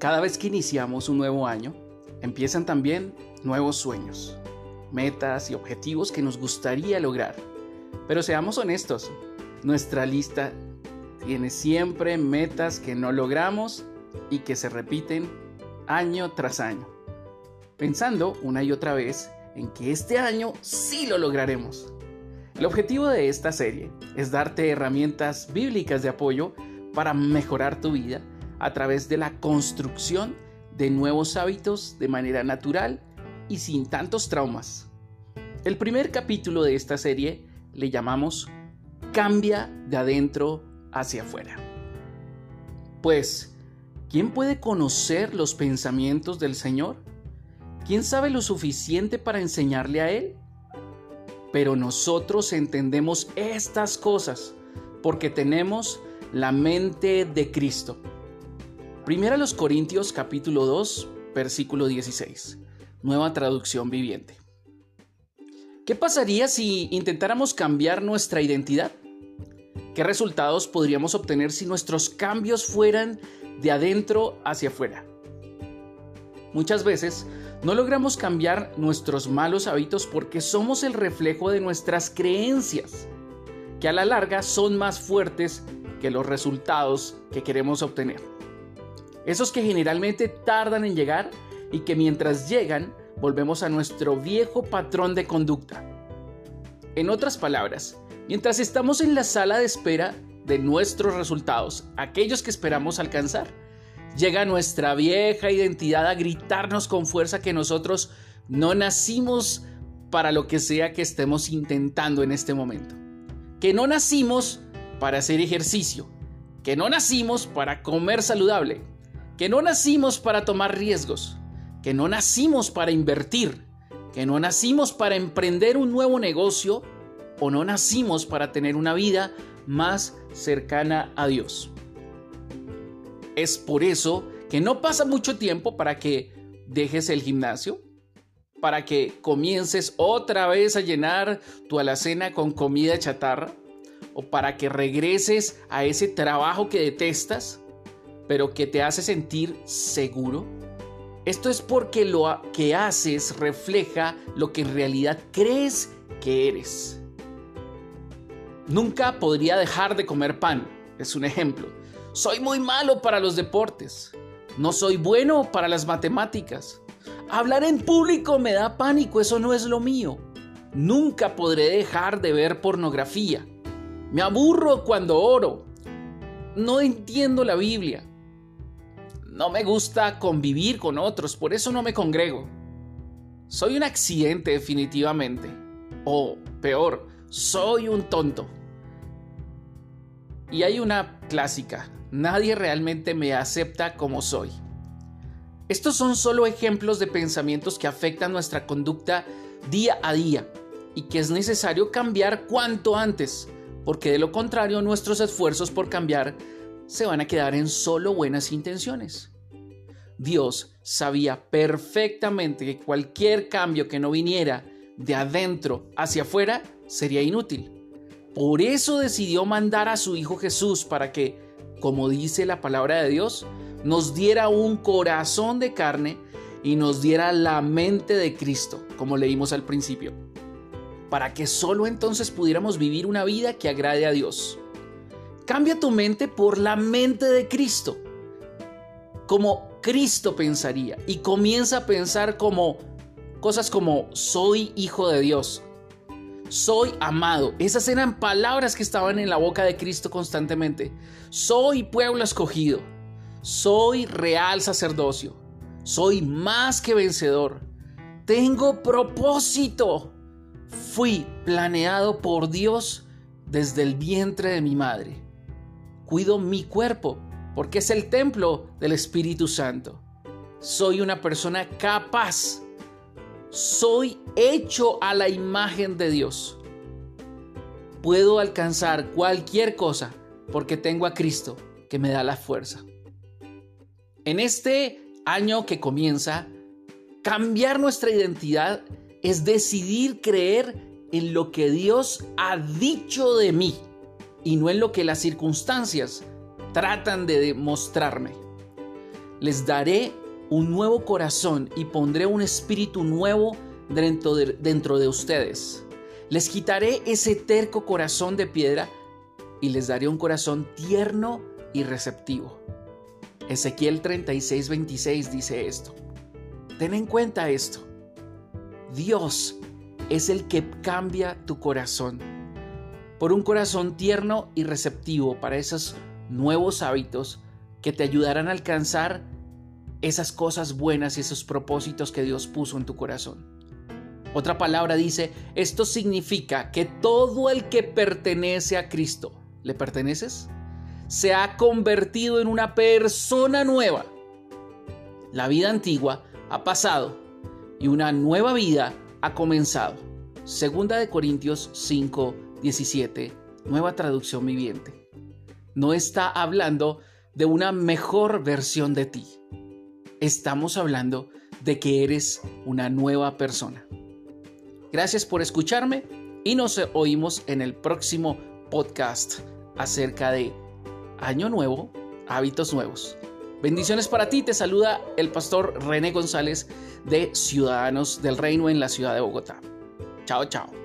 Cada vez que iniciamos un nuevo año, empiezan también nuevos sueños, metas y objetivos que nos gustaría lograr. Pero seamos honestos, nuestra lista tiene siempre metas que no logramos y que se repiten año tras año, pensando una y otra vez en que este año sí lo lograremos. El objetivo de esta serie es darte herramientas bíblicas de apoyo para mejorar tu vida a través de la construcción de nuevos hábitos de manera natural y sin tantos traumas. El primer capítulo de esta serie le llamamos Cambia de adentro hacia afuera. Pues, ¿quién puede conocer los pensamientos del Señor? ¿Quién sabe lo suficiente para enseñarle a Él? Pero nosotros entendemos estas cosas porque tenemos la mente de Cristo. Primera los Corintios capítulo 2, versículo 16. Nueva traducción viviente. ¿Qué pasaría si intentáramos cambiar nuestra identidad? ¿Qué resultados podríamos obtener si nuestros cambios fueran de adentro hacia afuera? Muchas veces no logramos cambiar nuestros malos hábitos porque somos el reflejo de nuestras creencias, que a la larga son más fuertes que los resultados que queremos obtener. Esos que generalmente tardan en llegar y que mientras llegan volvemos a nuestro viejo patrón de conducta. En otras palabras, mientras estamos en la sala de espera de nuestros resultados, aquellos que esperamos alcanzar, Llega nuestra vieja identidad a gritarnos con fuerza que nosotros no nacimos para lo que sea que estemos intentando en este momento. Que no nacimos para hacer ejercicio. Que no nacimos para comer saludable. Que no nacimos para tomar riesgos. Que no nacimos para invertir. Que no nacimos para emprender un nuevo negocio. O no nacimos para tener una vida más cercana a Dios. Es por eso que no pasa mucho tiempo para que dejes el gimnasio, para que comiences otra vez a llenar tu alacena con comida chatarra, o para que regreses a ese trabajo que detestas, pero que te hace sentir seguro. Esto es porque lo que haces refleja lo que en realidad crees que eres. Nunca podría dejar de comer pan, es un ejemplo. Soy muy malo para los deportes. No soy bueno para las matemáticas. Hablar en público me da pánico, eso no es lo mío. Nunca podré dejar de ver pornografía. Me aburro cuando oro. No entiendo la Biblia. No me gusta convivir con otros, por eso no me congrego. Soy un accidente definitivamente. O peor, soy un tonto. Y hay una clásica, Nadie realmente me acepta como soy. Estos son solo ejemplos de pensamientos que afectan nuestra conducta día a día y que es necesario cambiar cuanto antes, porque de lo contrario nuestros esfuerzos por cambiar se van a quedar en solo buenas intenciones. Dios sabía perfectamente que cualquier cambio que no viniera de adentro hacia afuera sería inútil. Por eso decidió mandar a su Hijo Jesús para que como dice la palabra de Dios, nos diera un corazón de carne y nos diera la mente de Cristo, como leímos al principio, para que solo entonces pudiéramos vivir una vida que agrade a Dios. Cambia tu mente por la mente de Cristo, como Cristo pensaría, y comienza a pensar como cosas como soy hijo de Dios, soy amado. Esas eran palabras que estaban en la boca de Cristo constantemente. Soy pueblo escogido. Soy real sacerdocio. Soy más que vencedor. Tengo propósito. Fui planeado por Dios desde el vientre de mi madre. Cuido mi cuerpo porque es el templo del Espíritu Santo. Soy una persona capaz soy hecho a la imagen de Dios. Puedo alcanzar cualquier cosa porque tengo a Cristo que me da la fuerza. En este año que comienza, cambiar nuestra identidad es decidir creer en lo que Dios ha dicho de mí y no en lo que las circunstancias tratan de demostrarme. les daré un nuevo corazón y pondré un espíritu nuevo dentro de, dentro de ustedes. Les quitaré ese terco corazón de piedra y les daré un corazón tierno y receptivo. Ezequiel 36, 26 dice esto. Ten en cuenta esto. Dios es el que cambia tu corazón por un corazón tierno y receptivo para esos nuevos hábitos que te ayudarán a alcanzar esas cosas buenas y esos propósitos que Dios puso en tu corazón. Otra palabra dice, esto significa que todo el que pertenece a Cristo, ¿le perteneces? Se ha convertido en una persona nueva. La vida antigua ha pasado y una nueva vida ha comenzado. Segunda de Corintios 5, 17, nueva traducción viviente. No está hablando de una mejor versión de ti. Estamos hablando de que eres una nueva persona. Gracias por escucharme y nos oímos en el próximo podcast acerca de Año Nuevo, hábitos nuevos. Bendiciones para ti, te saluda el pastor René González de Ciudadanos del Reino en la ciudad de Bogotá. Chao, chao.